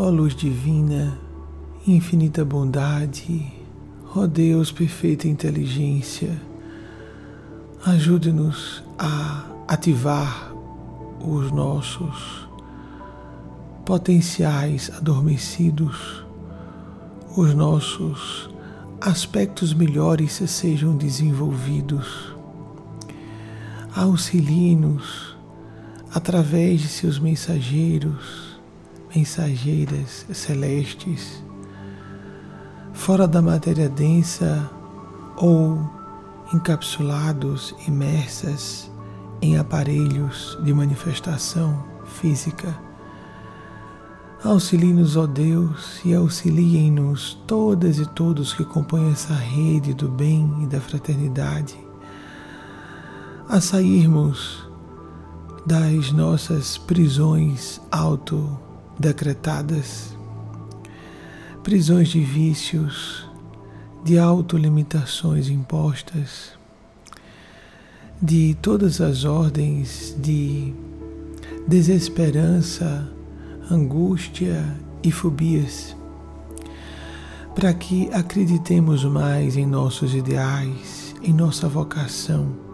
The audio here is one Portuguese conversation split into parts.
ó luz divina, infinita bondade, ó Deus, perfeita inteligência, ajude-nos a ativar os nossos potenciais adormecidos, os nossos aspectos melhores sejam desenvolvidos. Auxilie-nos através de seus mensageiros, mensageiras celestes, fora da matéria densa ou encapsulados, imersas em aparelhos de manifestação física. Auxilie-nos, ó Deus, e auxiliem-nos todas e todos que compõem essa rede do bem e da fraternidade a sairmos das nossas prisões autodecretadas, prisões de vícios, de autolimitações impostas, de todas as ordens de desesperança, angústia e fobias, para que acreditemos mais em nossos ideais, em nossa vocação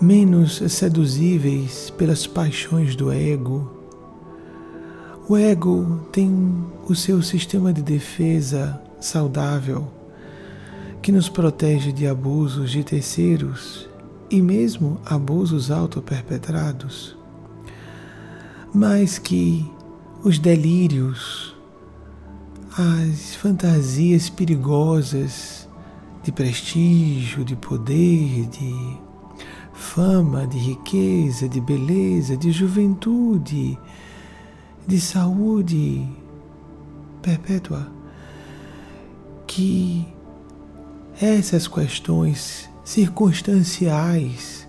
menos seduzíveis pelas paixões do ego. O ego tem o seu sistema de defesa saudável que nos protege de abusos de terceiros e mesmo abusos autoperpetrados, mas que os delírios, as fantasias perigosas de prestígio, de poder, de fama, de riqueza, de beleza, de juventude, de saúde perpétua, que essas questões circunstanciais,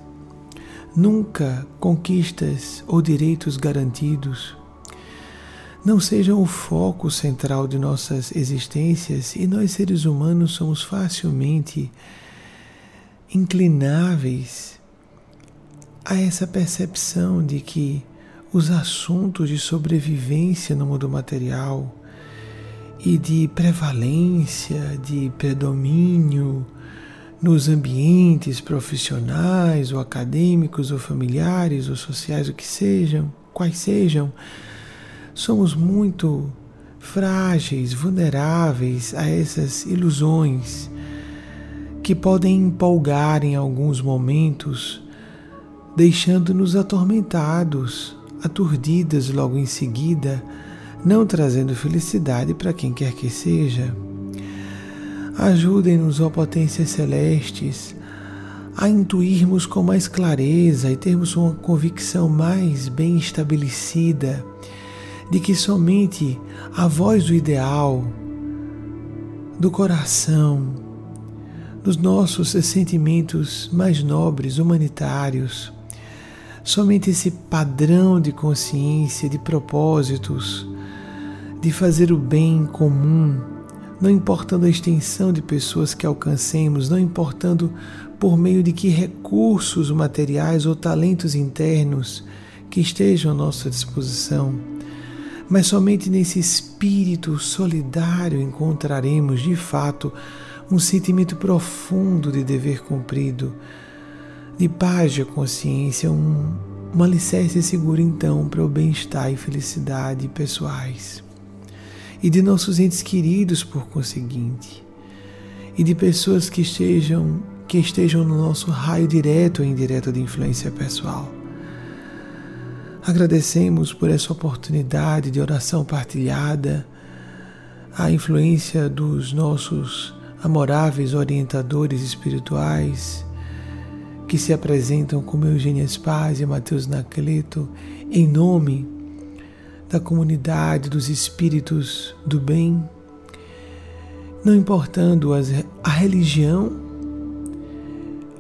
nunca conquistas ou direitos garantidos, não sejam o foco central de nossas existências e nós seres humanos somos facilmente inclináveis a essa percepção de que os assuntos de sobrevivência no mundo material e de prevalência, de predomínio nos ambientes profissionais ou acadêmicos ou familiares ou sociais, o que sejam, quais sejam, somos muito frágeis, vulneráveis a essas ilusões que podem empolgar em alguns momentos deixando-nos atormentados, aturdidas logo em seguida, não trazendo felicidade para quem quer que seja. Ajudem-nos, ó potências celestes, a intuirmos com mais clareza e termos uma convicção mais bem estabelecida de que somente a voz do ideal, do coração, dos nossos sentimentos mais nobres, humanitários, Somente esse padrão de consciência, de propósitos, de fazer o bem comum, não importando a extensão de pessoas que alcancemos, não importando por meio de que recursos materiais ou talentos internos que estejam à nossa disposição, mas somente nesse espírito solidário encontraremos de fato um sentimento profundo de dever cumprido de paz de consciência, um, um alicerce seguro então para o bem-estar e felicidade pessoais. E de nossos entes queridos, por conseguinte. E de pessoas que estejam, que estejam no nosso raio direto ou indireto de influência pessoal. Agradecemos por essa oportunidade de oração partilhada, a influência dos nossos amoráveis orientadores espirituais que se apresentam como Eugênia Spaz e Mateus Nacleto em nome da comunidade dos espíritos do bem, não importando as, a religião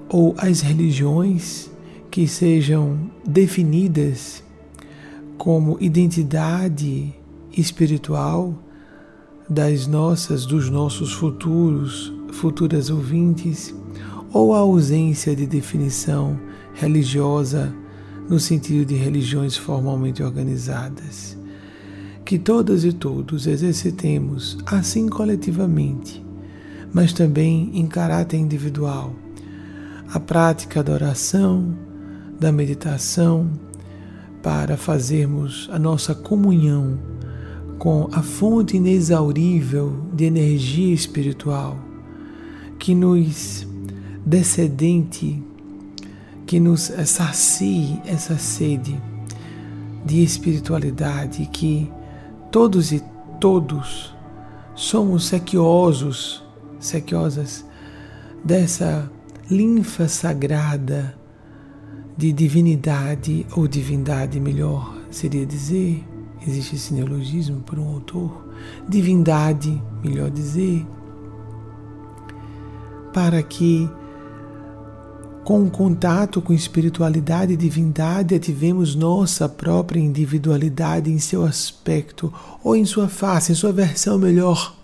ou as religiões que sejam definidas como identidade espiritual das nossas, dos nossos futuros, futuras ouvintes, ou a ausência de definição religiosa no sentido de religiões formalmente organizadas. que todas e todos exercitemos, assim coletivamente, mas também em caráter individual, a prática da oração, da meditação, para fazermos a nossa comunhão com a fonte inexaurível de energia espiritual que nos descedente, que nos sacie essa sede de espiritualidade que todos e todos somos sequiosos, sequiosas dessa linfa sagrada de divinidade ou divindade, melhor seria dizer, existe esse neologismo por um autor, divindade, melhor dizer, para que com o contato com espiritualidade e divindade ativemos nossa própria individualidade em seu aspecto ou em sua face, em sua versão melhor,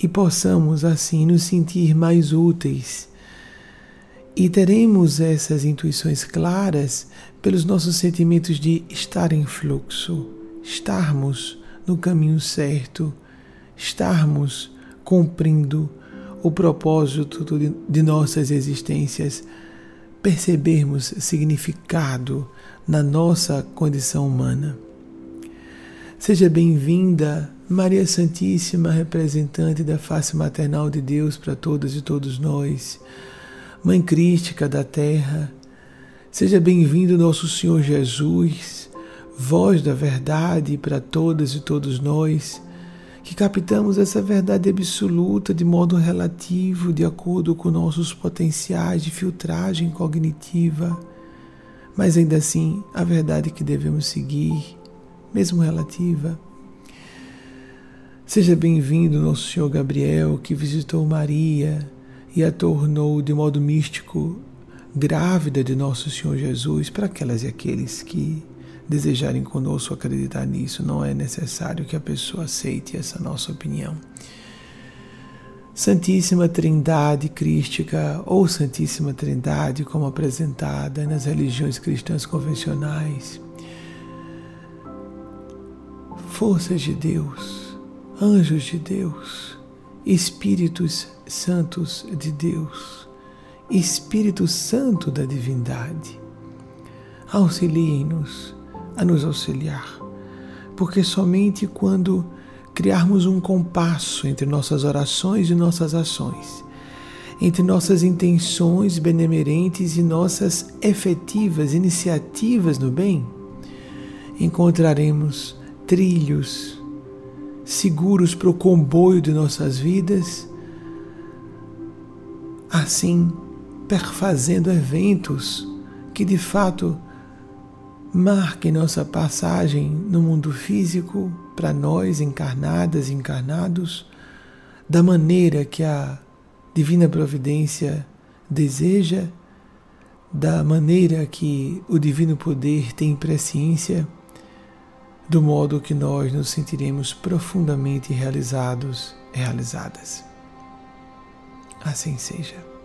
e possamos assim nos sentir mais úteis. E teremos essas intuições claras pelos nossos sentimentos de estar em fluxo, estarmos no caminho certo, estarmos cumprindo o propósito de nossas existências, percebermos significado na nossa condição humana. Seja bem-vinda, Maria Santíssima, representante da face maternal de Deus para todas e todos nós. Mãe Crística da Terra, seja bem-vindo nosso Senhor Jesus, voz da verdade para todas e todos nós, que captamos essa verdade absoluta de modo relativo, de acordo com nossos potenciais de filtragem cognitiva, mas ainda assim a verdade que devemos seguir, mesmo relativa. Seja bem-vindo nosso Senhor Gabriel, que visitou Maria e a tornou de modo místico grávida de nosso Senhor Jesus para aquelas e aqueles que desejarem conosco acreditar nisso. Não é necessário que a pessoa aceite essa nossa opinião. Santíssima Trindade Crística ou Santíssima Trindade, como apresentada nas religiões cristãs convencionais, forças de Deus, anjos de Deus, Espíritos Santos de Deus, Espírito Santo da divindade, auxiliem-nos a nos auxiliar, porque somente quando criarmos um compasso entre nossas orações e nossas ações, entre nossas intenções benemerentes e nossas efetivas iniciativas no bem, encontraremos trilhos seguros para o comboio de nossas vidas, assim perfazendo eventos que de fato marquem nossa passagem no mundo físico para nós encarnadas e encarnados da maneira que a divina providência deseja, da maneira que o divino poder tem presciência do modo que nós nos sentiremos profundamente realizados realizadas. Assim seja.